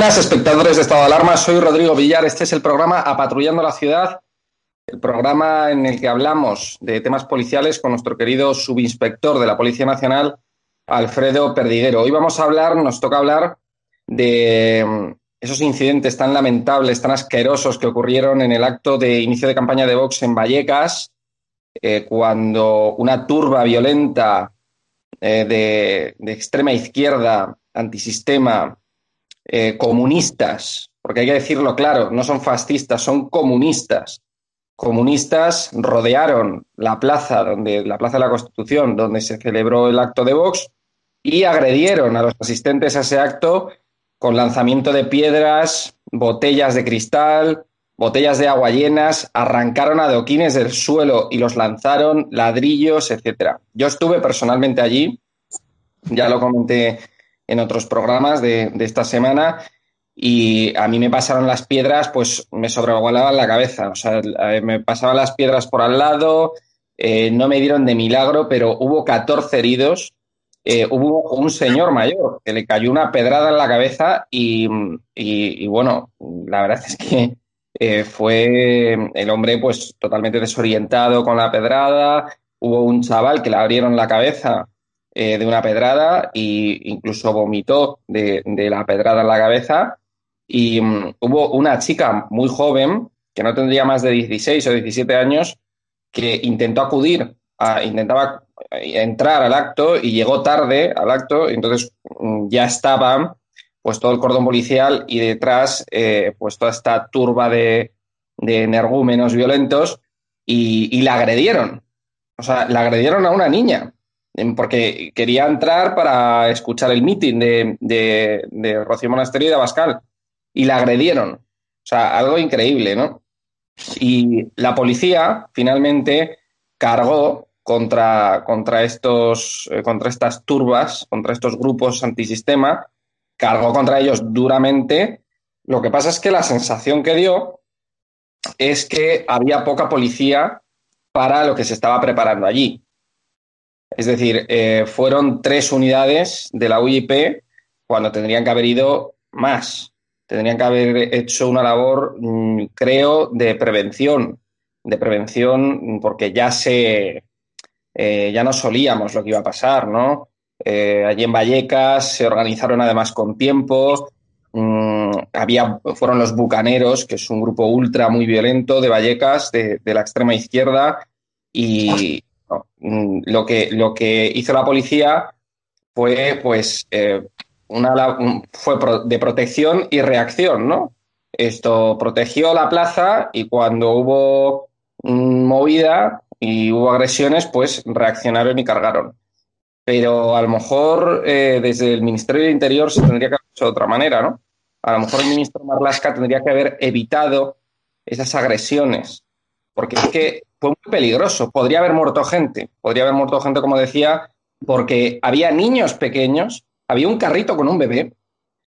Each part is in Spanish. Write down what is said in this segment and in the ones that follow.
Buenas, espectadores de Estado de Alarma. Soy Rodrigo Villar. Este es el programa Apatrullando la Ciudad, el programa en el que hablamos de temas policiales con nuestro querido subinspector de la Policía Nacional, Alfredo Perdiguero. Hoy vamos a hablar, nos toca hablar de mm, esos incidentes tan lamentables, tan asquerosos que ocurrieron en el acto de inicio de campaña de Vox en Vallecas, eh, cuando una turba violenta eh, de extrema izquierda, antisistema, eh, comunistas, porque hay que decirlo claro, no son fascistas, son comunistas. Comunistas rodearon la plaza, donde, la plaza de la Constitución, donde se celebró el acto de Vox, y agredieron a los asistentes a ese acto con lanzamiento de piedras, botellas de cristal, botellas de agua llenas, arrancaron adoquines del suelo y los lanzaron, ladrillos, etcétera. Yo estuve personalmente allí, ya lo comenté en otros programas de, esta semana y a mí me pasaron las piedras, pues me sobrevolaban la cabeza, o sea, me pasaban las piedras por al lado, eh, no me dieron de milagro, pero hubo 14 heridos, eh, hubo un señor mayor que le cayó una pedrada en la cabeza y, bueno, la verdad es que eh, fue el hombre pues totalmente desorientado con la pedrada, hubo un chaval que le abrieron la cabeza eh, de una pedrada e incluso vomitó de, la pedrada en la cabeza. Y mm, hubo una chica muy joven, que no tendría más de 16 o 17 años, que intentó acudir, a, intentaba entrar al acto y llegó tarde al acto, entonces mm, ya estaba pues todo el cordón policial y detrás eh, pues toda esta turba de, de energúmenos violentos y, y la agredieron. O sea, la agredieron a una niña porque quería entrar para escuchar el meeting de, de, Rocío Monasterio y de Abascal y la agredieron. O sea, algo increíble, ¿no? Y la policía finalmente cargó contra, contra, estos, eh, contra estas turbas, contra estos grupos antisistema, cargó contra ellos duramente. Lo que pasa es que la sensación que dio es que había poca policía para lo que se estaba preparando allí. Es decir, eh, fueron tres unidades de la UIP cuando tendrían que haber ido más. Tendrían que haber hecho una labor, mm, creo, de prevención. De prevención, porque ya se. Eh, ya no solíamos lo que iba a pasar, ¿no? Eh, allí en Vallecas se organizaron además con tiempo. Mm, había, fueron los Bucaneros, que es un grupo ultra muy violento de Vallecas, de la extrema izquierda, y, Mm, lo, que, lo que hizo la policía fue, pues, eh, una, fue de protección y reacción, ¿no? Esto protegió la plaza y cuando hubo mm, movida y hubo agresiones, pues reaccionaron y cargaron. Pero a lo mejor eh, desde el Ministerio del Interior se tendría que haber hecho de otra manera, ¿no? A lo mejor el ministro Marlasca tendría que haber evitado esas agresiones, porque es que fue muy peligroso. Podría haber muerto gente, podría haber muerto gente, como decía, porque había niños pequeños, había un carrito con un bebé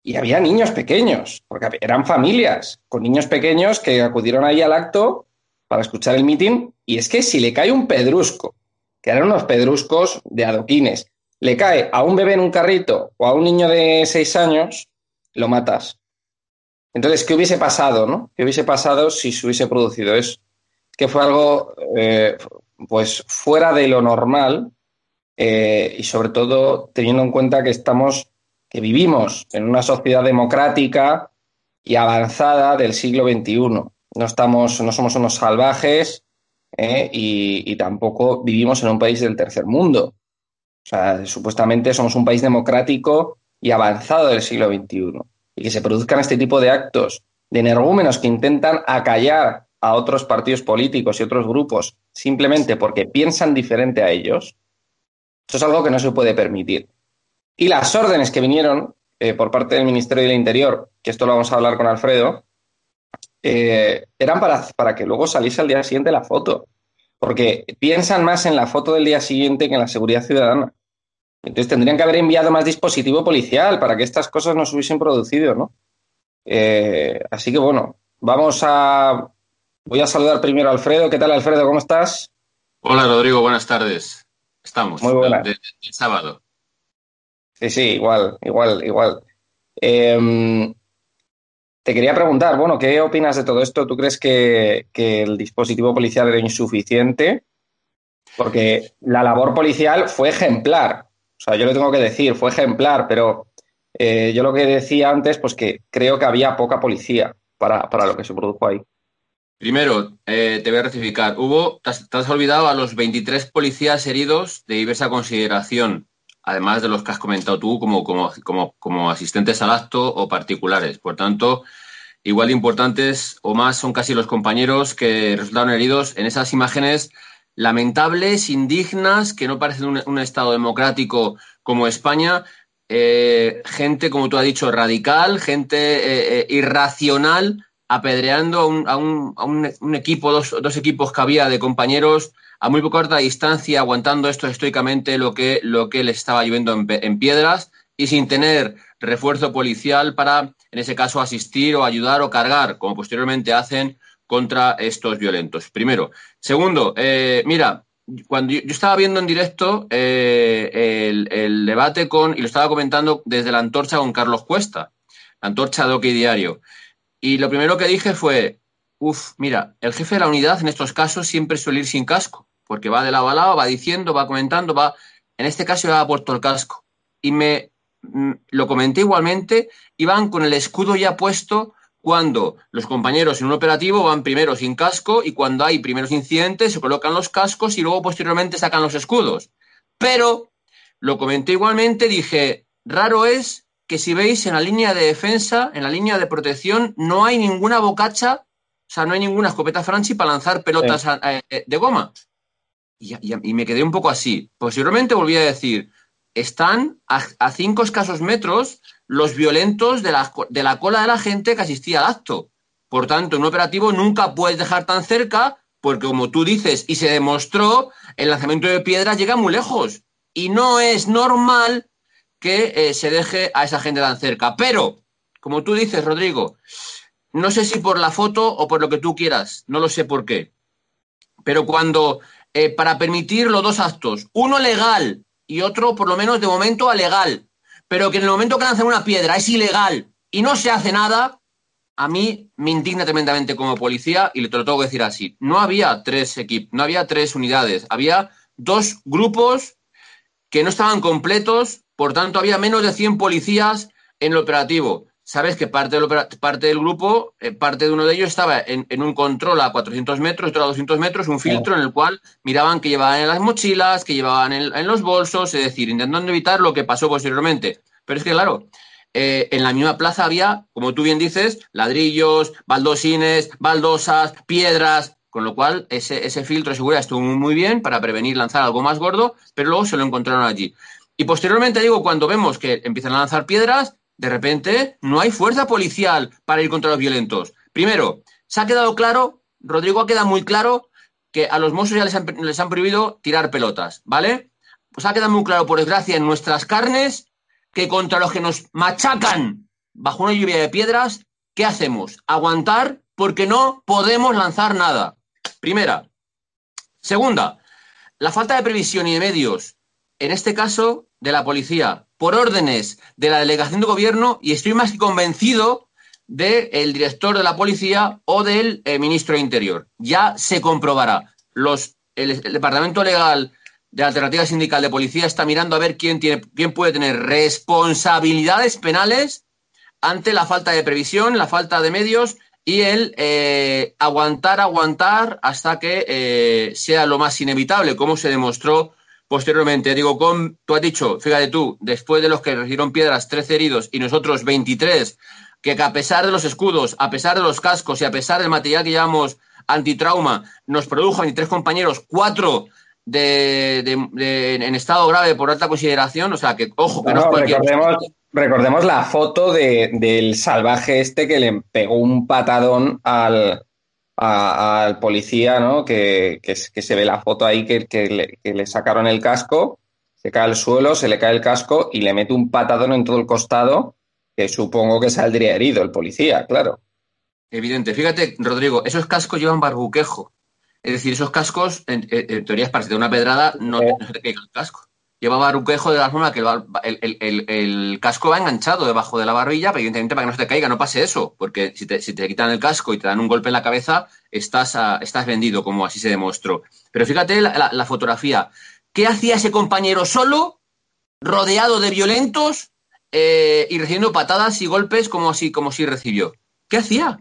y había niños pequeños, porque eran familias con niños pequeños que acudieron ahí al acto para escuchar el mitin. Y es que si le cae un pedrusco, que eran unos pedruscos de adoquines, le cae a un bebé en un carrito o a un niño de seis años, lo matas. Entonces, ¿qué hubiese pasado, no? ¿Qué hubiese pasado si se hubiese producido eso? Que fue algo eh, pues fuera de lo normal eh, y sobre todo teniendo en cuenta que estamos, que vivimos en una sociedad democrática y avanzada del siglo XXI. No, estamos, no somos unos salvajes eh, y, y, tampoco vivimos en un país del tercer mundo. O sea, supuestamente somos un país democrático y avanzado del siglo XXI. Y que se produzcan este tipo de actos de energúmenos que intentan acallar a otros partidos políticos y otros grupos simplemente porque piensan diferente a ellos, eso es algo que no se puede permitir. Y las órdenes que vinieron eh, por parte del Ministerio del Interior, que esto lo vamos a hablar con Alfredo, eh, eran para, para que luego saliese al día siguiente la foto, porque piensan más en la foto del día siguiente que en la seguridad ciudadana. Entonces tendrían que haber enviado más dispositivo policial para que estas cosas no se hubiesen producido, ¿no? Eh, así que bueno, vamos a Voy a saludar primero a Alfredo. ¿Qué tal, Alfredo? ¿Cómo estás? Hola, Rodrigo. Buenas tardes. Estamos. Muy buenas. el sábado. Sí, sí, igual, igual, igual. Em, te quería preguntar, bueno, ¿qué opinas de todo esto? ¿Tú crees que, el dispositivo policial era insuficiente? Porque la labor policial fue ejemplar. O sea, yo lo tengo que decir, fue ejemplar, pero eh, yo lo que decía antes, pues que creo que había poca policía para, para lo que se produjo ahí. Primero, eh, te voy a rectificar. Hubo, te has, olvidado a los 23 policías heridos de diversa consideración, además de los que has comentado tú como, como, como, como asistentes al acto o particulares. Por tanto, igual de importantes o más son casi los compañeros que resultaron heridos en esas imágenes lamentables, indignas, que no parecen un, Estado democrático como España. Eh, gente, como tú has dicho, radical, gente eh, irracional apedreando a un, equipo, dos, equipos que había de compañeros a muy corta distancia, aguantando esto estoicamente lo que, lo que les estaba lloviendo en, piedras y sin tener refuerzo policial para, en ese caso, asistir o ayudar o cargar, como posteriormente hacen contra estos violentos. Primero. Segundo, eh, mira, cuando yo, estaba viendo en directo eh, el, debate con, y lo estaba comentando desde la antorcha con Carlos Cuesta, la antorcha de OK Diario. Y lo primero que dije fue, uff, mira, el jefe de la unidad en estos casos siempre suele ir sin casco, porque va de lado a lado, va diciendo, va comentando, va, en este caso va puesto el casco. Y me mm, lo comenté igualmente, iban con el escudo ya puesto cuando los compañeros en un operativo van primero sin casco y cuando hay primeros incidentes se colocan los cascos y luego posteriormente sacan los escudos. Pero lo comenté igualmente, dije, raro es que si veis en la línea de defensa, en la línea de protección, no hay ninguna bocacha, o sea, no hay ninguna escopeta Franchi para lanzar pelotas eh, de goma. Y, me quedé un poco así. Posteriormente volví a decir, están a, cinco escasos metros los violentos de la, de la cola de la gente que asistía al acto. Por tanto, en un operativo nunca puedes dejar tan cerca, porque como tú dices, y se demostró, el lanzamiento de piedras llega muy lejos. Y no es normal que eh, se deje a esa gente tan cerca. Pero, como tú dices, Rodrigo, no sé si por la foto o por lo que tú quieras, no lo sé por qué. Pero cuando, eh, para permitir los dos actos, uno legal y otro, por lo menos de momento, alegal, pero que en el momento que lanzan una piedra es ilegal y no se hace nada, a mí me indigna tremendamente como policía y le te lo tengo que decir así. No había tres equipos, no había tres unidades, había dos grupos que no estaban completos por tanto, había menos de 100 policías en el operativo. Sabes que parte del, parte del grupo, eh, parte de uno de ellos estaba en, un control a 400 metros, otro a 200 metros, un filtro en el cual miraban que llevaban en las mochilas, que llevaban en, los bolsos, es decir, intentando evitar lo que pasó posteriormente. Pero es que, claro, eh, en la misma plaza había, como tú bien dices, ladrillos, baldosines, baldosas, piedras, con lo cual ese, ese filtro de seguridad estuvo muy bien para prevenir lanzar algo más gordo, pero luego se lo encontraron allí. Y posteriormente, digo, cuando vemos que empiezan a lanzar piedras, de repente no hay fuerza policial para ir contra los violentos. Primero, se ha quedado claro, Rodrigo ha quedado muy claro que a los mozos ya les han, prohibido tirar pelotas, ¿vale? Pues ha quedado muy claro, por desgracia, en nuestras carnes, que contra los que nos machacan bajo una lluvia de piedras, ¿qué hacemos? Aguantar porque no podemos lanzar nada. Primera. Segunda, la falta de previsión y de medios, en este caso, de la policía por órdenes de la delegación de gobierno y estoy más que convencido del director de la policía o del eh, ministro de Interior. Ya se comprobará. Los, el, Departamento Legal de Alternativa Sindical de Policía está mirando a ver quién, tiene, quién puede tener responsabilidades penales ante la falta de previsión, la falta de medios y el eh, aguantar, aguantar hasta que eh, sea lo más inevitable, como se demostró Posteriormente, digo, con, tú has dicho, fíjate tú, después de los que recibieron piedras, 13 heridos y nosotros 23, que a pesar de los escudos, a pesar de los cascos y a pesar del material que llevamos antitrauma, nos produjo a tres compañeros, cuatro de, en estado grave por alta consideración, o sea que, ojo, que no, es cualquier... Recordemos, recordemos la foto del salvaje este que le pegó un patadón al, al policía, ¿no? Que, que, se ve la foto ahí que, le, que, le, sacaron el casco, se cae al suelo, se le cae el casco y le mete un patadón en todo el costado, que supongo que saldría herido el policía, claro. Evidente. Fíjate, Rodrigo, esos cascos llevan barbuquejo. Es decir, esos cascos, en, teoría, para si te una pedrada, no, se te caiga el casco. Llevaba ruquejo de la forma que el, casco va enganchado debajo de la barbilla, pero evidentemente para que no se te caiga, no pase eso, porque si te, quitan el casco y te dan un golpe en la cabeza, estás, estás vendido, como así se demostró. Pero fíjate la, fotografía. ¿Qué hacía ese compañero solo, rodeado de violentos eh, y recibiendo patadas y golpes como así, como si recibió? ¿Qué hacía?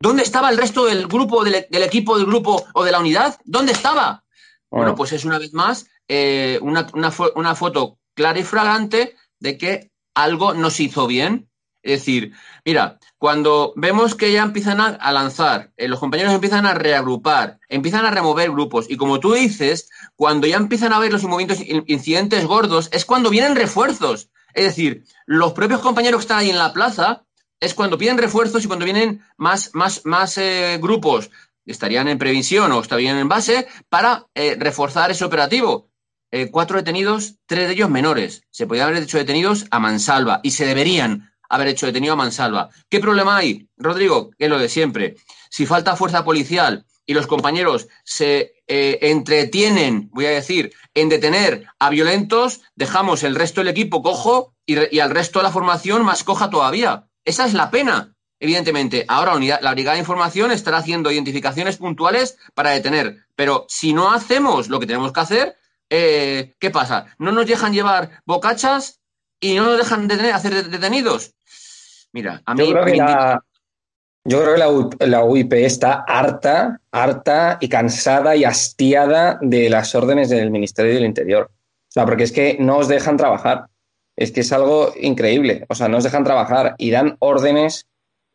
¿Dónde estaba el resto del grupo, del, del equipo, del grupo o de la unidad? ¿Dónde estaba? Bueno, pues es una vez más eh, una, una, foto clara y fragante de que algo no se hizo bien. Es decir, mira, cuando vemos que ya empiezan a, lanzar, eh, los compañeros empiezan a reagrupar, empiezan a remover grupos, y como tú dices, cuando ya empiezan a ver los movimientos, incidentes gordos, es cuando vienen refuerzos. Es decir, los propios compañeros que están ahí en la plaza es cuando piden refuerzos y cuando vienen más, más, más eh, grupos estarían en previsión o estarían en base para reforzar ese operativo. Eh, cuatro detenidos, tres de ellos menores. Se podían haber hecho detenidos a mansalva y se deberían haber hecho detenido a mansalva. ¿Qué problema hay, Rodrigo? Que es lo de siempre. Si falta fuerza policial y los compañeros se eh, entretienen, voy a decir, en detener a violentos, dejamos el resto del equipo cojo y, al resto de la formación más coja todavía. Esa es la pena. Evidentemente, ahora la Brigada de Información estará haciendo identificaciones puntuales para detener. Pero si no hacemos lo que tenemos que hacer, eh, ¿qué pasa? No nos dejan llevar bocachas y no nos dejan hacer detenidos. Mira, a mí... Yo creo que, la, yo creo que la, UIP está harta, harta y cansada y hastiada de las órdenes del Ministerio del Interior. O sea, porque es que no os dejan trabajar. Es que es algo increíble. O sea, no os dejan trabajar y dan órdenes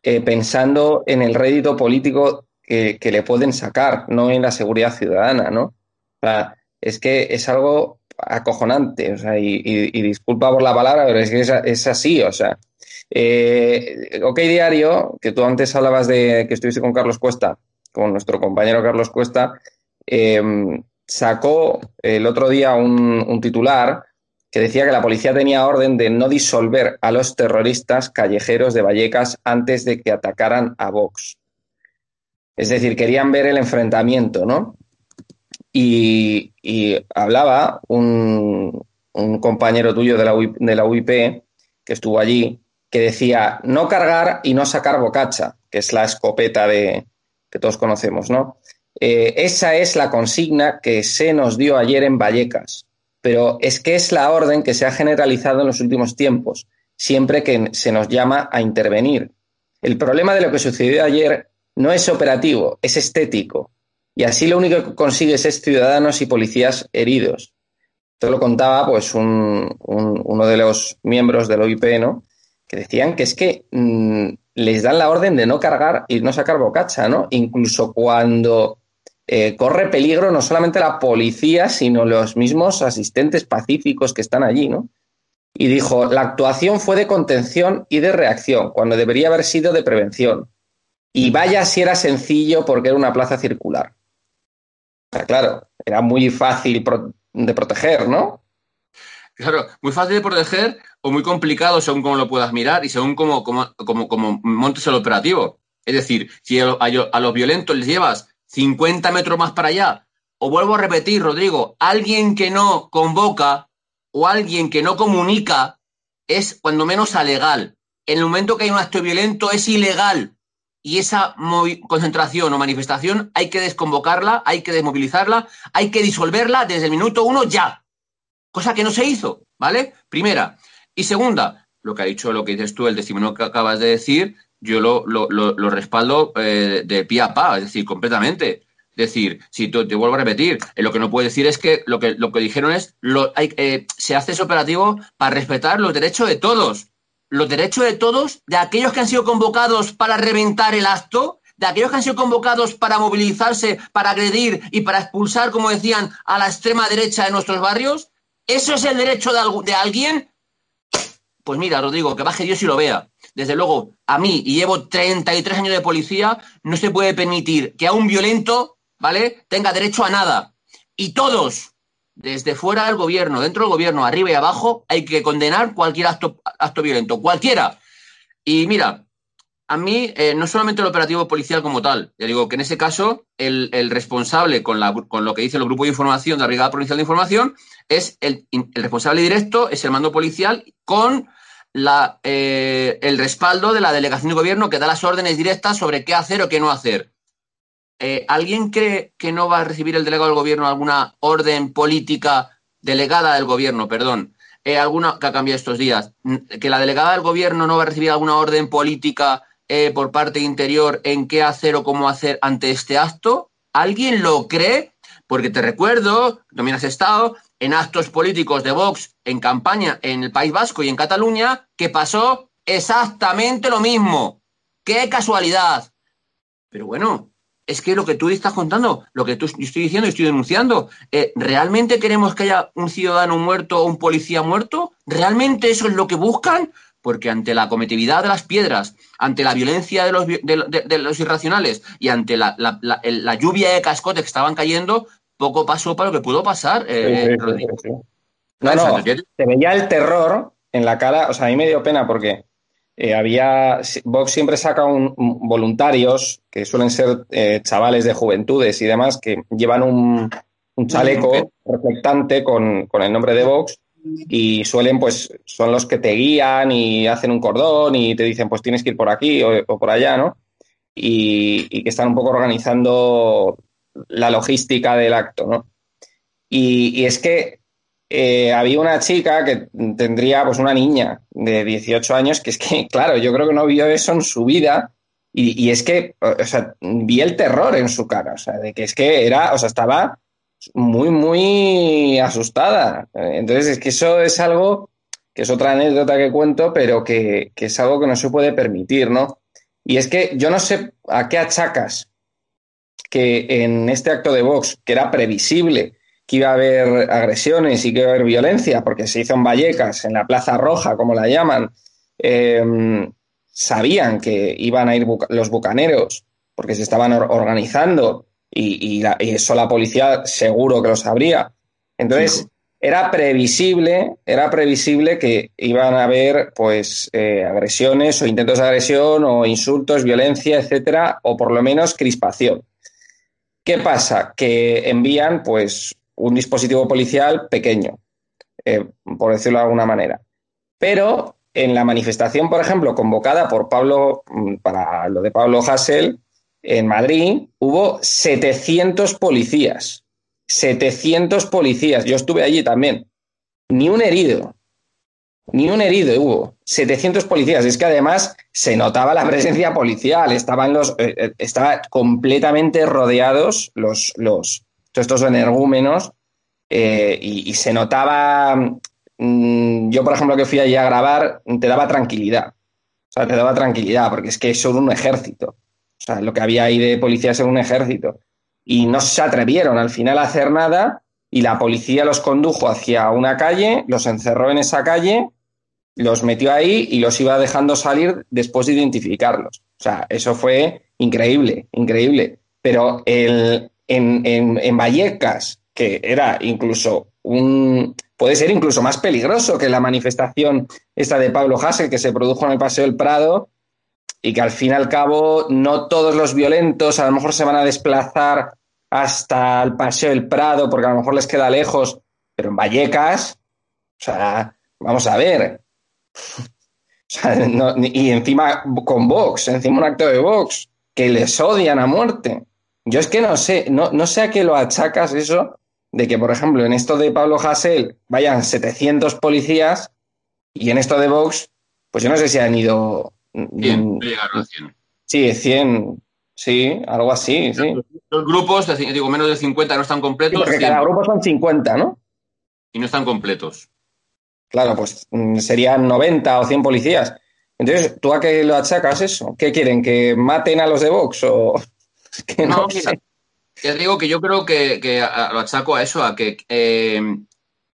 eh, pensando en el rédito político que, que, le pueden sacar, no en la seguridad ciudadana, ¿no? O sea, es que es algo acojonante, o sea, y, disculpa por la palabra, pero es que es, así, o sea. Eh, ok Diario, que tú antes hablabas de que estuviste con Carlos Cuesta, con nuestro compañero Carlos Cuesta, em, sacó el otro día un, un titular que decía que la policía tenía orden de no disolver a los terroristas callejeros de Vallecas antes de que atacaran a Vox. Es decir, querían ver el enfrentamiento, ¿no? Y, hablaba un, compañero tuyo de la, UIP, que estuvo allí, que decía no cargar y no sacar bocacha, que es la escopeta de, que todos conocemos, ¿no? Eh, esa es la consigna que se nos dio ayer en Vallecas, pero es que es la orden que se ha generalizado en los últimos tiempos, siempre que se nos llama a intervenir. El problema de lo que sucedió ayer no es operativo, es estético. Y así lo único que consigues es ciudadanos y policías heridos. Esto lo contaba pues uno de los miembros del OIP, ¿no? Que decían que es que mm, les dan la orden de no cargar y no sacar bocacha, ¿no? Incluso cuando eh, corre peligro no solamente la policía, sino los mismos asistentes pacíficos que están allí, ¿no? Y dijo, la actuación fue de contención y de reacción, cuando debería haber sido de prevención. Y vaya si era sencillo porque era una plaza circular claro, era muy fácil de proteger, ¿no? Claro, muy fácil de proteger o muy complicado según cómo lo puedas mirar y según cómo, montes el operativo. Es decir, si a, a, los violentos les llevas 50 metros más para allá, o vuelvo a repetir, Rodrigo, alguien que no convoca o alguien que no comunica es cuando menos alegal. En el momento que hay un acto violento es ilegal y esa concentración o manifestación hay que desconvocarla, hay que desmovilizarla, hay que disolverla desde el minuto uno ya. Cosa que no se hizo, ¿vale? Primera. Y segunda, lo que ha dicho, lo que dices tú, el testimonio que acabas de decir, yo lo, respaldo eh, de pie a pa, es decir, completamente. Es decir, si te, vuelvo a repetir, eh, lo que no puedo decir es que lo que, lo que dijeron es, hay, eh, se hace ese operativo para respetar los derechos de todos los derechos de todos, de aquellos que han sido convocados para reventar el acto, de aquellos que han sido convocados para movilizarse, para agredir y para expulsar, como decían, a la extrema derecha de nuestros barrios? ¿Eso es el derecho de, alguien? Pues mira, Rodrigo, que baje Dios y lo vea. Desde luego, a mí, y llevo 33 años de policía, no se puede permitir que a un violento, ¿vale?, tenga derecho a nada. Y todos, desde fuera del gobierno, dentro del gobierno, arriba y abajo, hay que condenar cualquier acto, violento, cualquiera. Y mira, a mí, eh, no solamente el operativo policial como tal, ya digo que en ese caso el, responsable con, lo que dice el grupo de información de la Brigada Provincial de Información es el, responsable directo, es el mando policial con eh, el respaldo de la delegación de gobierno que da las órdenes directas sobre qué hacer o qué no hacer. Eh, ¿Alguien cree que no va a recibir el delegado del gobierno alguna orden política delegada del gobierno, perdón, alguna que ha cambiado estos días, que la delegada del gobierno no va a recibir alguna orden política eh, por parte interior en qué hacer o cómo hacer ante este acto? ¿Alguien lo cree? Porque te recuerdo, también has estado en actos políticos de Vox en campaña en el País Vasco y en Cataluña, que pasó exactamente lo mismo. ¡Qué casualidad! Pero bueno, es que lo que tú estás contando, lo que tú estoy diciendo y estoy denunciando, eh, ¿realmente queremos que haya un ciudadano muerto o un policía muerto? ¿Realmente eso es lo que buscan? porque ante la cometividad de las piedras, ante la violencia de los, de, los irracionales y ante la, la, lluvia de cascotes que estaban cayendo, poco pasó para lo que pudo pasar. Eh, no, no, se veía el terror en la cara, o sea, a mí me dio pena porque eh, había, Vox siempre saca un, voluntarios, que suelen ser eh, chavales de juventudes y demás, que llevan un, un chaleco reflectante con, con el nombre de Vox y suelen, pues, son los que te guían y hacen un cordón y te dicen, pues tienes que ir por aquí o, por allá, ¿no? Y, que están un poco organizando la logística del acto, ¿no? Y, es que eh, había una chica que tendría, pues, una niña de 18 años, que es que, claro, yo creo que no vio eso en su vida. Y, y es que, o sea, vi el terror en su cara, o sea, de que es que era, o sea, estaba muy, muy asustada. Entonces, es que eso es algo que es otra anécdota que cuento, pero que, es algo que no se puede permitir, ¿no? Y es que yo no sé a qué achacas que en este acto de Vox, que era previsible que iba a haber agresiones y que iba a haber violencia, porque se hizo en Vallecas, en la Plaza Roja, como la llaman, em, sabían que iban a ir los bucaneros, porque se estaban organizando y, eso la policía seguro que lo sabría. Entonces, era previsible, era previsible que iban a haber pues eh, agresiones o intentos de agresión o insultos, violencia, etcétera, o por lo menos crispación. ¿Qué pasa? Que envían pues un dispositivo policial pequeño, eh, por decirlo de alguna manera. Pero en la manifestación, por ejemplo, convocada por Pablo, mm, para lo de Pablo Hassel, en Madrid hubo 700 policías. 700 policías. Yo estuve allí también. Ni un herido. Ni un herido hubo. 700 policías. Es que además se notaba la presencia policial. Estaban los, eh, eh, completamente rodeados los, los, estos energúmenos eh, y, se notaba. Mm, yo, por ejemplo, que fui allí a grabar, te daba tranquilidad. O sea, te daba tranquilidad, porque es que son un ejército. O sea, lo que había ahí de policías en un ejército. Y no se atrevieron al final a hacer nada y la policía los condujo hacia una calle, los encerró en esa calle, los metió ahí y los iba dejando salir después de identificarlos. O sea, eso fue increíble, increíble. Pero el, en, en, Vallecas, que era incluso un, puede ser incluso más peligroso que la manifestación esta de Pablo Hassel que se produjo en el Paseo del Prado, y que al fin y al cabo no todos los violentos a lo mejor se van a desplazar hasta el Paseo del Prado porque a lo mejor les queda lejos, pero en Vallecas, o sea, vamos a ver. y encima con Vox, encima un acto de Vox, que les odian a muerte. Yo es que no sé, no, no sé a qué lo achacas eso de que, por ejemplo, en esto de Pablo Hasél vayan 700 policías y en esto de Vox, pues yo no sé si han ido 100, llegaron a 100. Sí, 100, sí, algo así, sí. Los grupos, digo, menos de 50 no están completos. porque cada grupo son 50, ¿no? Y no están completos. Claro, pues mm, serían 90 o 100 policías. Entonces, ¿tú a qué lo achacas eso? ¿Qué quieren? ¿Que maten a los de Vox? O... que no, mira, te digo que yo creo que, lo achaco a eso, a que eh,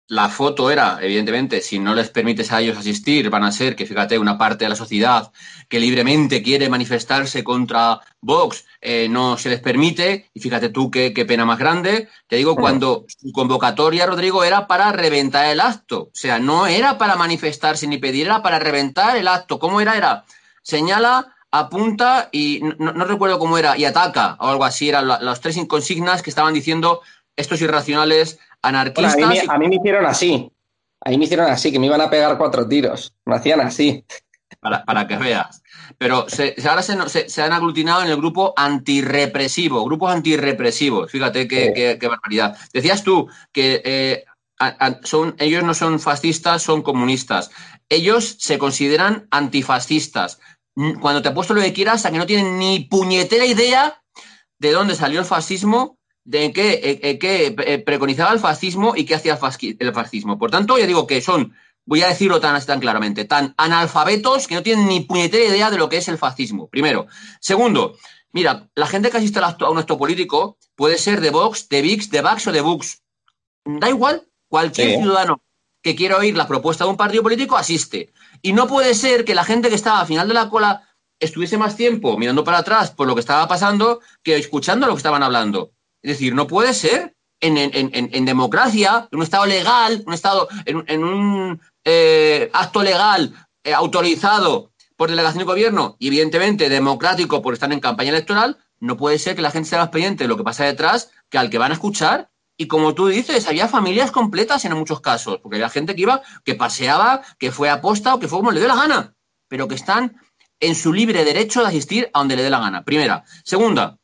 la foto era, evidentemente, si no les permites a ellos asistir, van a ser que, fíjate, una parte de la sociedad que libremente quiere manifestarse contra Vox, eh, no se les permite, y fíjate tú qué, pena más grande. Te digo, cuando su convocatoria, Rodrigo, era para reventar el acto. O sea, no era para manifestarse ni pedir, era para reventar el acto. ¿Cómo era? Era, señala apunta y no, recuerdo cómo era, y ataca o algo así, eran las tres consignas que estaban diciendo estos irracionales anarquistas. a, mí, me hicieron así, a mí me hicieron así, que me iban a pegar cuatro tiros, me hacían así. Para, que veas. Pero ahora se, han aglutinado en el grupo antirrepresivo, grupos antirrepresivos. Fíjate qué, barbaridad. Decías tú que eh, son, ellos no son fascistas, son comunistas. Ellos se consideran antifascistas cuando te puesto lo que quieras, a que no tienen ni puñetera idea de dónde salió el fascismo, de qué, eh, preconizaba el fascismo y qué hacía el fascismo. Por tanto, ya digo que son, voy a decirlo tan, tan claramente, tan analfabetos que no tienen ni puñetera idea de lo que es el fascismo. Primero. Segundo, mira, la gente que asiste a un acto político puede ser de Vox, de VIX, de Vax o de Bux. Da igual, cualquier ciudadano que quiera oír la propuesta de un partido político asiste. Y no puede ser que la gente que estaba al final de la cola estuviese más tiempo mirando para atrás por lo que estaba pasando que escuchando lo que estaban hablando. Es decir, no puede ser en, democracia, en un Estado legal, un Estado, en, un eh, acto legal eh, autorizado por delegación de gobierno y evidentemente democrático por estar en campaña electoral, no puede ser que la gente sea más pendiente de lo que pasa detrás que al que van a escuchar y como tú dices, había familias completas en muchos casos, porque había gente que iba, que paseaba, que fue a posta o que fue como le dé la gana, pero que están en su libre derecho de asistir a donde le dé la gana. Primera. Segunda,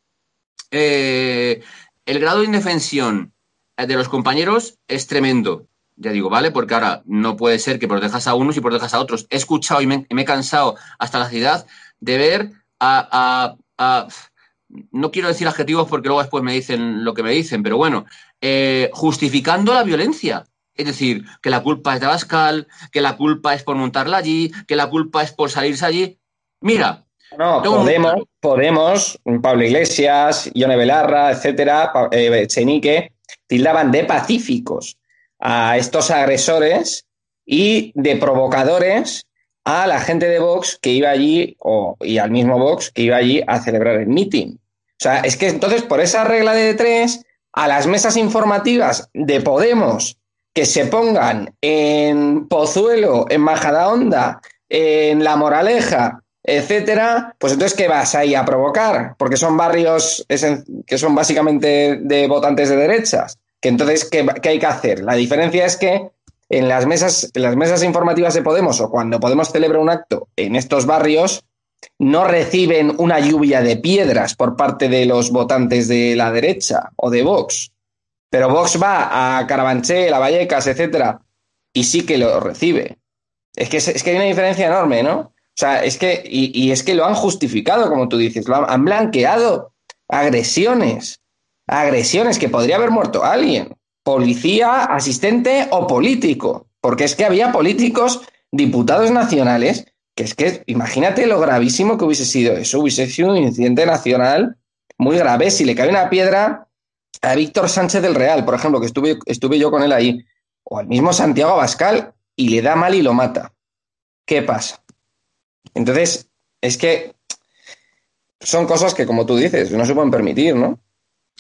eh, el grado de indefensión de los compañeros es tremendo. Ya digo, ¿vale? Porque ahora no puede ser que protejas a unos y protejas a otros. He escuchado y me, he cansado hasta la ciudad de ver a no quiero decir adjetivos porque luego después me dicen lo que me dicen, pero bueno, eh, justificando la violencia. Es decir, que la culpa es de Abascal, que la culpa es por montarla allí, que la culpa es por salirse allí. Mira. No, Podemos, Podemos, Pablo Iglesias, Ione Belarra, etcétera, eh, Chenique, tildaban de pacíficos a estos agresores y de provocadores a la gente de Vox que iba allí, o, y al mismo Vox que iba allí a celebrar el meeting. O sea, es que entonces por esa regla de tres, a las mesas informativas de Podemos que se pongan en Pozuelo, en Majadahonda, en La Moraleja, etcétera, pues entonces ¿qué vas ahí a provocar? Porque son barrios que son básicamente de votantes de derechas. Que entonces, ¿qué, ¿qué, hay que hacer? La diferencia es que en las mesas, en las mesas informativas de Podemos o cuando Podemos celebra un acto en estos barrios, no reciben una lluvia de piedras por parte de los votantes de la derecha o de Vox. Pero Vox va a Carabanchel, a Vallecas, etcétera, y sí que lo recibe. Es que, es que hay una diferencia enorme, ¿no? O sea, es que, y, es que lo han justificado, como tú dices, lo han, blanqueado. Agresiones, agresiones, que podría haber muerto alguien, policía, asistente o político, porque es que había políticos, diputados nacionales, que es que imagínate lo gravísimo que hubiese sido eso, hubiese sido un incidente nacional muy grave. Si le cae una piedra a Víctor Sánchez del Real, por ejemplo, que estuve, estuve yo con él ahí, o al mismo Santiago Abascal, y le da mal y lo mata. ¿Qué pasa? Entonces, es que son cosas que, como tú dices, no se pueden permitir, ¿no?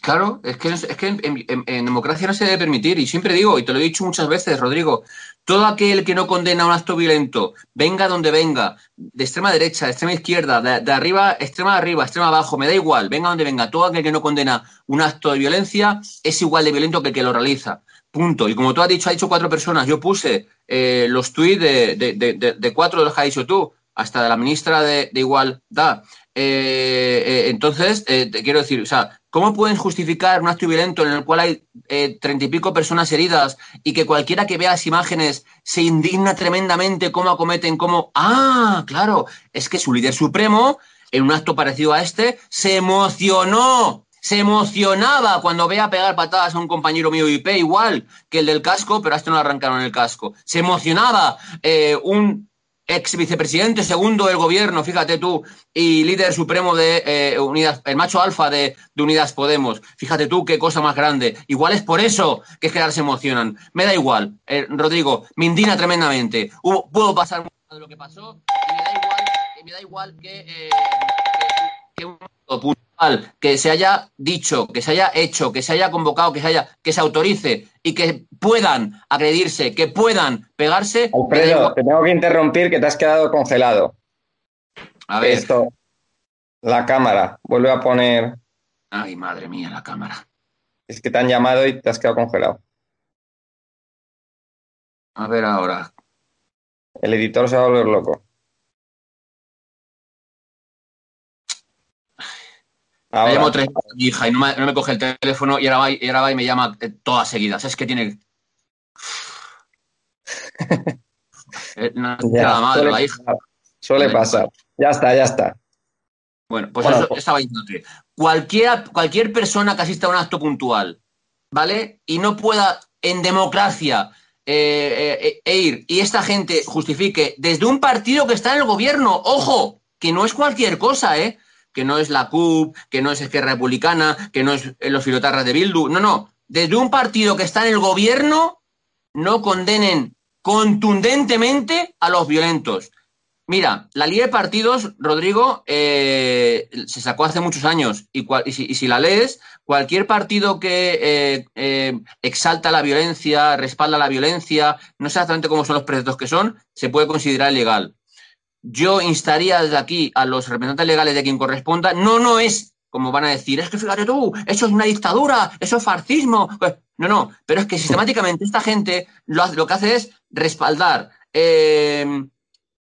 Claro, es que, es que en, democracia no se debe permitir, y siempre digo, y te lo he dicho muchas veces, Rodrigo, todo aquel que no condena un acto violento, venga donde venga, de extrema derecha, de extrema izquierda, de, arriba, extrema arriba, extrema abajo, me da igual, venga donde venga, todo aquel que no condena un acto de violencia es igual de violento que el que lo realiza. Punto. Y como tú has dicho, ha dicho cuatro personas, yo puse eh, los tuits de, de, cuatro de los que has dicho tú, hasta de la ministra de, Igualdad. Eh, eh, entonces, te quiero decir, o sea, ¿Cómo pueden justificar un acto violento en el cual hay eh, treinta y pico personas heridas y que cualquiera que vea las imágenes se indigna tremendamente cómo acometen, cómo... Ah, claro, es que su líder supremo, en un acto parecido a este, se emocionó se emocionaba cuando vea pegar patadas a un compañero mío IP, igual que el del casco, pero a este no le arrancaron el casco. Se emocionaba eh, un ex vicepresidente segundo del gobierno, fíjate tú, y líder supremo de eh, Unidas, el macho alfa de, Unidas Podemos. Fíjate tú qué cosa más grande. Igual es por eso que es que ahora se emocionan. Me da igual, eh, Rodrigo, me indigna tremendamente. puedo pasar de lo que pasó y me da igual, me da igual que, eh, que, un que se haya dicho, que se haya hecho, que se haya convocado, que se haya, que se autorice y que puedan agredirse, que puedan pegarse. Alfredo, te tengo que interrumpir que te has quedado congelado. A ver. Esto, La cámara. Vuelve a poner. Ay, madre mía, la cámara. Es que te han llamado y te has quedado congelado. A ver ahora. El editor se va a volver loco. Ahora. Me llamo tres mi hija y no me, no me, coge el teléfono y ahora, va, y ahora va y me llama todas seguidas. Es que tiene. Eh, no, ya, la madre, suele, la hija. Suele pasar. Ya está, ya está. Bueno, pues bueno, eso pues... estaba diciendo. Cualquier, cualquier persona que asista a un acto puntual, ¿vale? Y no pueda en democracia eh, eh, e ir y esta gente justifique desde un partido que está en el gobierno, ojo, que no es cualquier cosa, ¿eh? Que no es la CUP, que no es Esquerra Republicana, que no es los filotarras de Bildu, no, no, desde un partido que está en el gobierno, no condenen contundentemente a los violentos. Mira, la ley de partidos, Rodrigo, eh, se sacó hace muchos años y, cual, y, si, la lees, cualquier partido que eh, eh, exalta la violencia, respalda la violencia, no sé exactamente cómo son los preceptos que son, se puede considerar ilegal. Yo instaría desde aquí a los representantes legales de quien corresponda, no, no es como van a decir, es que fíjate tú, eso es una dictadura, eso es fascismo. No, no, pero es que sistemáticamente esta gente lo, lo que hace es respaldar, eh,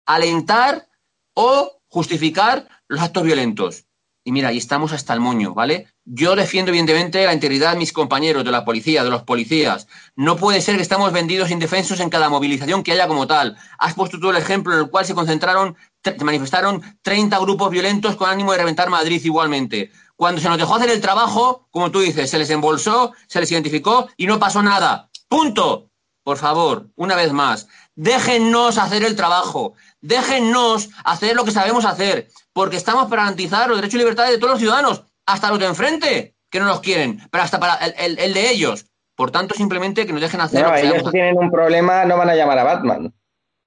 alentar o justificar los actos violentos. Y mira, ahí estamos hasta el moño, ¿vale? Yo defiendo, evidentemente, la integridad de mis compañeros, de la policía, de los policías. No puede ser que estamos vendidos indefensos en cada movilización que haya como tal. Has puesto tú el ejemplo en el cual se concentraron, se manifestaron 30 grupos violentos con ánimo de reventar Madrid igualmente. Cuando se nos dejó hacer el trabajo, como tú dices, se les embolsó, se les identificó y no pasó nada. Punto. Por favor, una vez más, déjennos hacer el trabajo. Déjennos hacer lo que sabemos hacer, porque estamos para garantizar los derechos y libertades de todos los ciudadanos, hasta los de enfrente, que no los quieren, pero hasta para el, el, el de ellos. Por tanto, simplemente que nos dejen hacer no, lo que ellos si tienen un problema no van a llamar a Batman,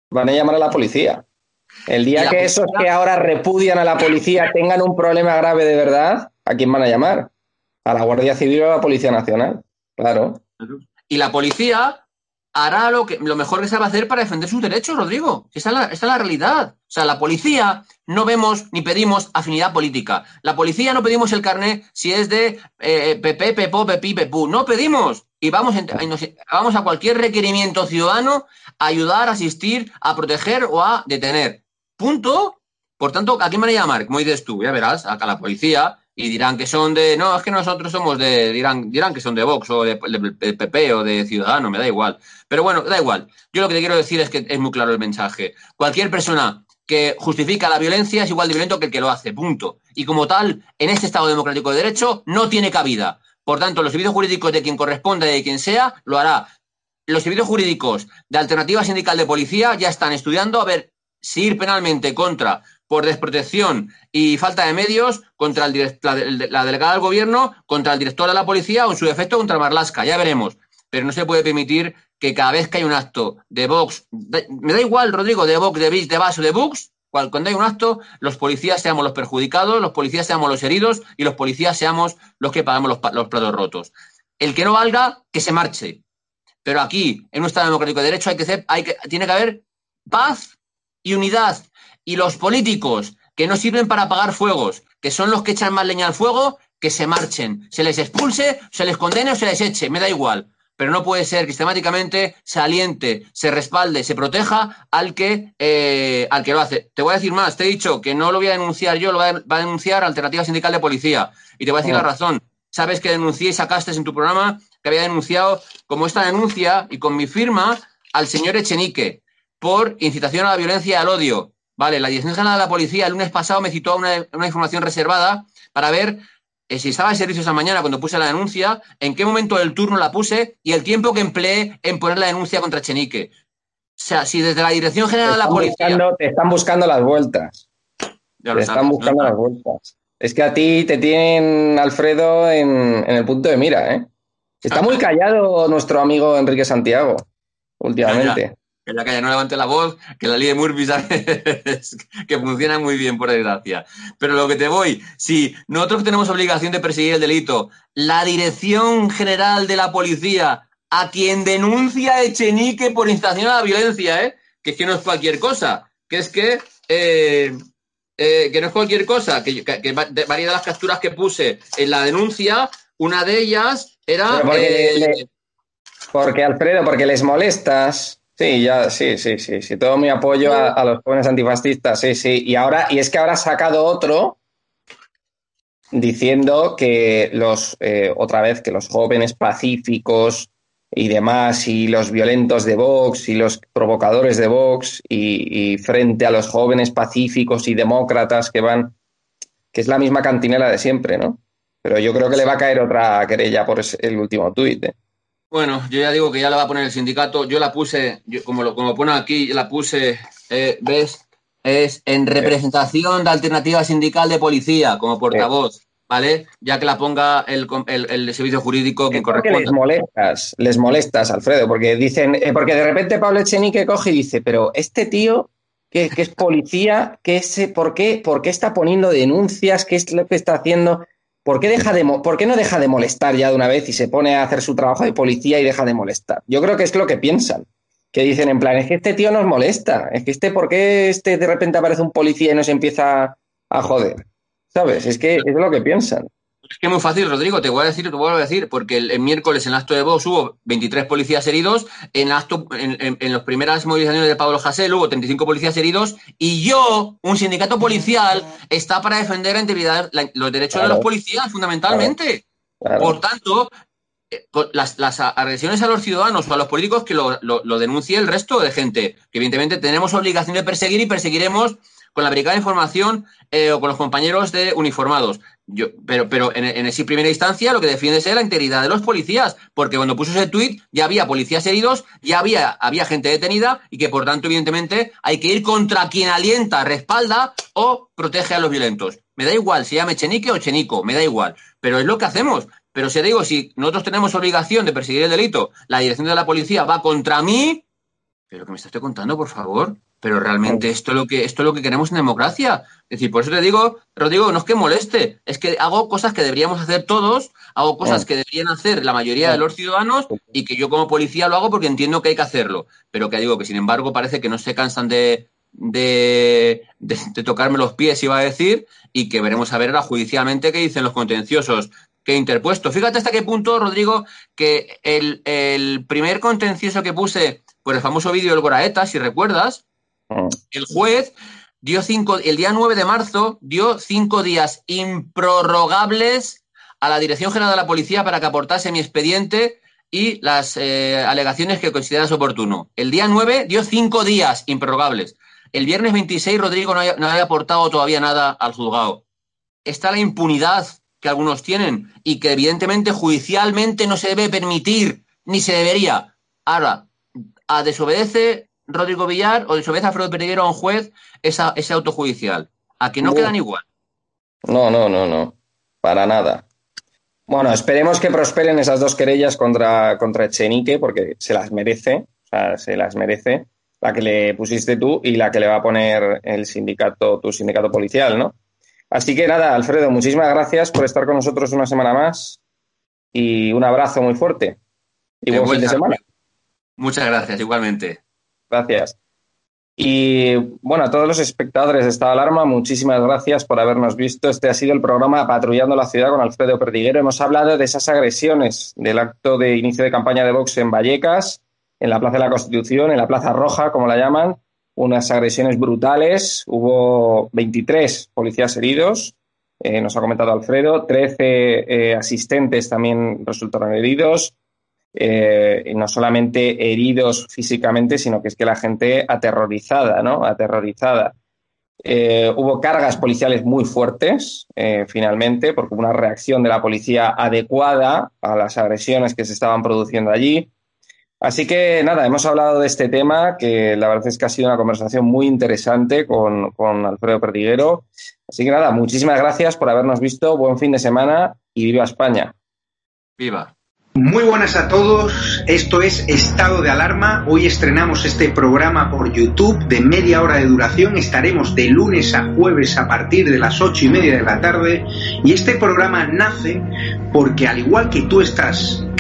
van a llamar a la policía. El día que esos que ahora repudian a la policía tengan un problema grave de verdad, ¿a quién van a llamar? A la Guardia Civil o a la Policía Nacional. Claro. Y la policía hará lo, que, lo mejor que sabe hacer para defender sus derechos, Rodrigo. Esta es, la, la realidad. O sea, la policía no vemos ni pedimos afinidad política. La policía no pedimos el carné si es de eh, PP, Pepo, Pepi, Pepú. No pedimos. Y vamos, vamos a cualquier requerimiento ciudadano a ayudar, a asistir, a proteger o a detener. Punto. Por tanto, ¿a quién van a llamar? Como dices tú, ya verás, a la policía y dirán que son de. No, es que nosotros somos de. Dirán, dirán que son de Vox o de, PP o de Ciudadano, me da igual. Pero bueno, da igual. Yo lo que te quiero decir es que es muy claro el mensaje. Cualquier persona que justifica la violencia es igual de violento que el que lo hace, punto. Y como tal, en este Estado democrático de derecho no tiene cabida. Por tanto, los servicios jurídicos de quien corresponda y de quien sea, lo hará. Los servicios jurídicos de Alternativa Sindical de Policía ya están estudiando a ver si ir penalmente contra por desprotección y falta de medios contra el la, delegada del gobierno, contra el director de la policía o en su defecto contra Marlasca, ya veremos. Pero no se puede permitir que cada vez que hay un acto de Vox, me da igual, Rodrigo, de Vox, de Bis, de Bas o de Vox, cuando hay un acto, los policías seamos los perjudicados, los policías seamos los heridos y los policías seamos los que pagamos los, los platos rotos. El que no valga, que se marche. Pero aquí, en un Estado democrático de derecho, hay que ser, hay que, tiene que haber paz y unidad y los políticos que no sirven para apagar fuegos, que son los que echan más leña al fuego, que se marchen, se les expulse, se les condene o se les eche, me da igual. Pero no puede ser que sistemáticamente se aliente, se respalde, se proteja al que, eh, al que lo hace. Te voy a decir más, te he dicho que no lo voy a denunciar yo, lo va a, denunciar Alternativa Sindical de Policía. Y te voy a decir la razón. Sabes que denuncié y sacaste en tu programa que había denunciado como esta denuncia y con mi firma al señor Echenique por incitación a la violencia y al odio. Vale, la Dirección General de la Policía el lunes pasado me citó una, una información reservada para ver eh, si estaba en servicio esa mañana cuando puse la denuncia, en qué momento del turno la puse y el tiempo que empleé en poner la denuncia contra Chenique. O sea, si desde la Dirección General de la Policía... Buscando, te están buscando las vueltas. Ya te están buscando ¿no? las vueltas. Es que a ti te tienen, Alfredo, en, en el punto de mira, ¿eh? Está muy callado nuestro amigo Enrique Santiago últimamente. Ya, ya en la calle no levante la voz, que la ley de Murphy ¿sabes? que funciona muy bien, por desgracia. Pero lo que te voy, si nosotros tenemos obligación de perseguir el delito, la Dirección General de la Policía, a quien denuncia Echenique por incitación a la violencia, ¿eh? que es que no es cualquier cosa, que es que eh, eh, que no es cualquier cosa, que, que, varias de las capturas que puse en la denuncia, una de ellas era... Eh, porque, Alfredo, porque les molestas. Sí, ya, sí, sí, sí, sí. Todo mi apoyo a, los jóvenes antifascistas, sí, sí. Y ahora, y es que ahora ha sacado otro diciendo que los, eh, otra vez, que los jóvenes pacíficos y demás, y los violentos de Vox y los provocadores de Vox, y, frente a los jóvenes pacíficos y demócratas que van, que es la misma cantinela de siempre, ¿no? Pero yo creo que le va a caer otra querella por el último tuit. ¿eh? Bueno, yo ya digo que ya la va a poner el sindicato. Yo la puse, como lo como pone aquí, la puse, eh, ¿ves? Es en representación de Alternativa Sindical de Policía, como portavoz. ¿vale? Ya que la ponga el, el, servicio jurídico que corresponde. Les molestas, les molestas, Alfredo, porque dicen, eh, porque de repente Pablo Echenique coge y dice, pero este tío que, es policía, que es, ¿por, qué, ¿por qué está poniendo denuncias? ¿Qué es lo que está haciendo? ¿Por qué, deja de, ¿Por qué no deja de molestar ya de una vez y se pone a hacer su trabajo de policía y deja de molestar? Yo creo que es lo que piensan. Que dicen en plan, es que este tío nos molesta. Es que este, ¿por qué este de repente aparece un policía y nos empieza a joder? ¿Sabes? Es que es lo que piensan. Es que es muy fácil, Rodrigo, te voy a decir, te voy a decir, porque el, miércoles en el acto de Vox hubo 23 policías heridos, en, acto, en, en, las primeras movilizaciones de Pablo Hasél hubo 35 policías heridos, y yo, un sindicato policial, está para defender los derechos de los policías, fundamentalmente. Por tanto, eh, las, las, agresiones a los ciudadanos o a los políticos que lo, lo denuncie el resto de gente, que evidentemente tenemos obligación de perseguir y perseguiremos con la brigada de información eh, o con los compañeros de uniformados. Yo, pero pero en, en esa primera instancia lo que defiende es la integridad de los policías, porque cuando puso ese tuit ya había policías heridos, ya había, había gente detenida y que por tanto, evidentemente, hay que ir contra quien alienta, respalda o protege a los violentos. Me da igual si llame Chenique o Chenico, me da igual. Pero es lo que hacemos. Pero si digo, si nosotros tenemos obligación de perseguir el delito, la dirección de la policía va contra mí, pero que me estás contando, por favor. Pero realmente esto es lo que esto es lo que queremos en democracia. Es decir, por eso te digo, Rodrigo, no es que moleste, es que hago cosas que deberíamos hacer todos, hago cosas que deberían hacer la mayoría de los ciudadanos y que yo como policía lo hago porque entiendo que hay que hacerlo. Pero que digo que sin embargo parece que no se cansan de, de, tocarme los pies, iba a decir, y que veremos a ver ahora judicialmente qué dicen los contenciosos que he interpuesto. Fíjate hasta qué punto, Rodrigo, que el, el primer contencioso que puse por el famoso vídeo del Goraeta, si recuerdas, el juez dio cinco, el día 9 de marzo dio cinco días improrrogables a la Dirección General de la Policía para que aportase mi expediente y las eh, alegaciones que consideras oportuno. El día 9 dio cinco días improrrogables. El viernes 26 Rodrigo no había, aportado todavía nada al juzgado. Está la impunidad que algunos tienen y que evidentemente judicialmente no se debe permitir ni se debería. Ahora, a desobedece Rodrigo Villar o desobedece a Fredo Pereguero a un juez esa, ese autojudicial. A que no, quedan igual. No, no, no, no. Para nada. Bueno, esperemos que prosperen esas dos querellas contra, contra Echenique, porque se las merece. O sea, se las merece. La que le pusiste tú y la que le va a poner el sindicato, tu sindicato policial, ¿no? Así que nada, Alfredo, muchísimas gracias por estar con nosotros una semana más y un abrazo muy fuerte. Y buen fin de semana. Muchas gracias, igualmente. Gracias. Y bueno, a todos los espectadores de Estado de Alarma, muchísimas gracias por habernos visto. Este ha sido el programa Patrullando la Ciudad con Alfredo Perdiguero. Hemos hablado de esas agresiones del acto de inicio de campaña de Vox en Vallecas, en la Plaza de la Constitución, en la Plaza Roja, como la llaman. Unas agresiones brutales. Hubo 23 policías heridos, eh, nos ha comentado Alfredo. 13 eh, asistentes también resultaron heridos eh, no solamente heridos físicamente, sino que es que la gente aterrorizada, ¿no? Aterrorizada. Eh, hubo cargas policiales muy fuertes, eh, finalmente, porque hubo una reacción de la policía adecuada a las agresiones que se estaban produciendo allí. Así que nada, hemos hablado de este tema, que la verdad es que ha sido una conversación muy interesante con, con Alfredo Perdiguero. Así que nada, muchísimas gracias por habernos visto. Buen fin de semana y viva España. Viva. Muy buenas a todos, esto es Estado de Alarma. Hoy estrenamos este programa por YouTube de media hora de duración. Estaremos de lunes a jueves a partir de las ocho y media de la tarde. Y este programa nace porque, al igual que tú estás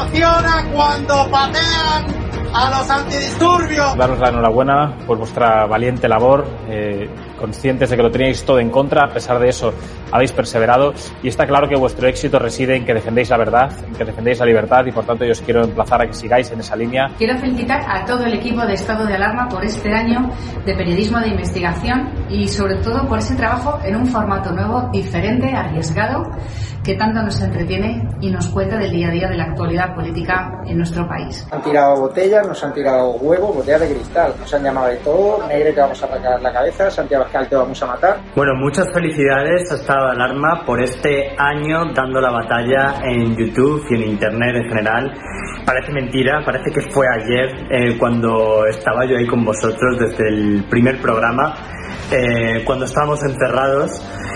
Emociona cuando patean a los antidisturbios. Daros la enhorabuena por vuestra valiente labor, eh, conscientes de que lo teníais todo en contra, a pesar de eso habéis perseverado y está claro que vuestro éxito reside en que defendéis la verdad, en que defendéis la libertad y por tanto yo os quiero emplazar a que sigáis en esa línea. Quiero felicitar a todo el equipo de Estado de Alarma por este año de periodismo de investigación y sobre todo por ese trabajo en un formato nuevo, diferente, arriesgado que tanto nos entretiene y nos cuenta del día a día de la actualidad política en nuestro país. Han tirado botellas, nos han tirado huevos, botellas de cristal, nos han llamado de todo, Negre te vamos a arrancar la cabeza, Santiago Escal te vamos a matar. Bueno, muchas felicidades a Estado de Alarma por este año dando la batalla en YouTube y en Internet en general. Parece mentira, parece que fue ayer eh, cuando estaba yo ahí con vosotros desde el primer programa, eh, cuando estábamos encerrados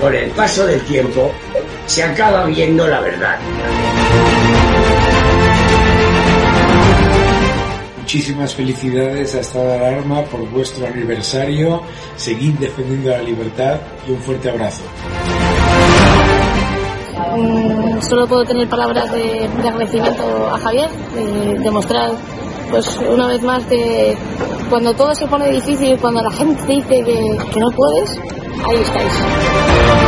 Con el paso del tiempo se acaba viendo la verdad. Muchísimas felicidades a Estado de Alarma por vuestro aniversario. Seguid defendiendo la libertad y un fuerte abrazo. Mm, solo puedo tener palabras de, de agradecimiento a Javier, de demostrar pues una vez más que cuando todo se pone difícil, cuando la gente dice que, que no puedes, ahí estáis.